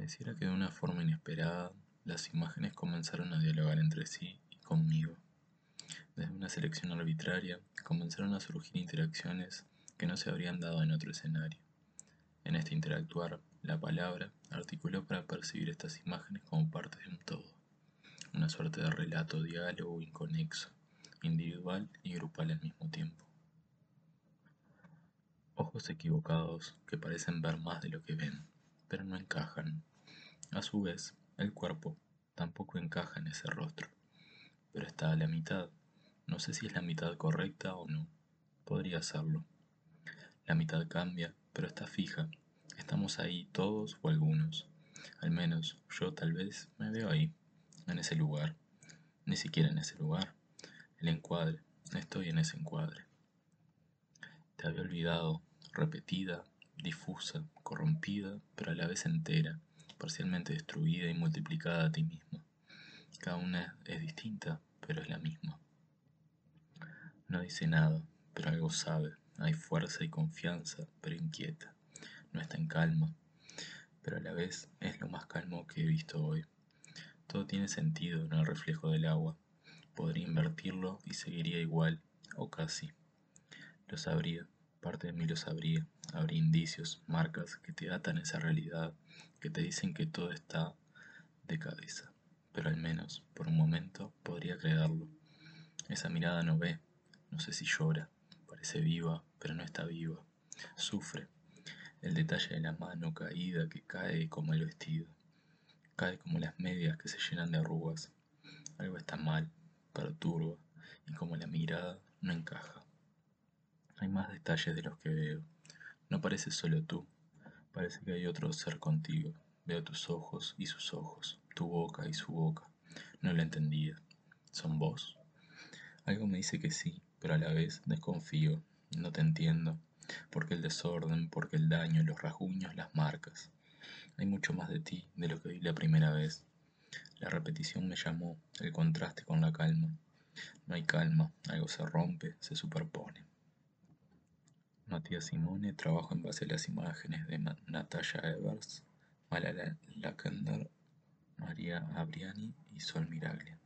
Pareciera que de una forma inesperada, las imágenes comenzaron a dialogar entre sí y conmigo. Desde una selección arbitraria, comenzaron a surgir interacciones que no se habrían dado en otro escenario. En este interactuar, la palabra articuló para percibir estas imágenes como parte de un todo, una suerte de relato diálogo inconexo, individual y grupal al mismo tiempo. Ojos equivocados que parecen ver más de lo que ven, pero no encajan. A su vez, el cuerpo tampoco encaja en ese rostro, pero está a la mitad. No sé si es la mitad correcta o no. Podría serlo. La mitad cambia, pero está fija. Estamos ahí todos o algunos. Al menos yo tal vez me veo ahí, en ese lugar. Ni siquiera en ese lugar. El encuadre. Estoy en ese encuadre. Te había olvidado, repetida, difusa, corrompida, pero a la vez entera, parcialmente destruida y multiplicada a ti misma. Cada una es distinta, pero es la misma. No dice nada, pero algo sabe. Hay fuerza y confianza, pero inquieta. No está en calma, pero a la vez es lo más calmo que he visto hoy. Todo tiene sentido en el reflejo del agua. Podría invertirlo y seguiría igual, o casi. Lo sabría, parte de mí lo sabría. Habría indicios, marcas que te atan esa realidad, que te dicen que todo está de cabeza. Pero al menos, por un momento, podría creerlo. Esa mirada no ve, no sé si llora, parece viva, pero no está viva. Sufre. El detalle de la mano caída que cae como el vestido. Cae como las medias que se llenan de arrugas. Algo está mal, perturba, y como la mirada no encaja. Hay más detalles de los que veo. No parece solo tú, parece que hay otro ser contigo. Veo tus ojos y sus ojos, tu boca y su boca. No lo entendía. ¿Son vos? Algo me dice que sí, pero a la vez desconfío. No te entiendo. Porque el desorden, porque el daño, los rasguños, las marcas. Hay mucho más de ti de lo que vi la primera vez. La repetición me llamó, el contraste con la calma. No hay calma, algo se rompe, se superpone. Matías Simone trabajo en base a las imágenes de Natalia Evers, Malala Lakender, María Abriani y Sol Miraglia.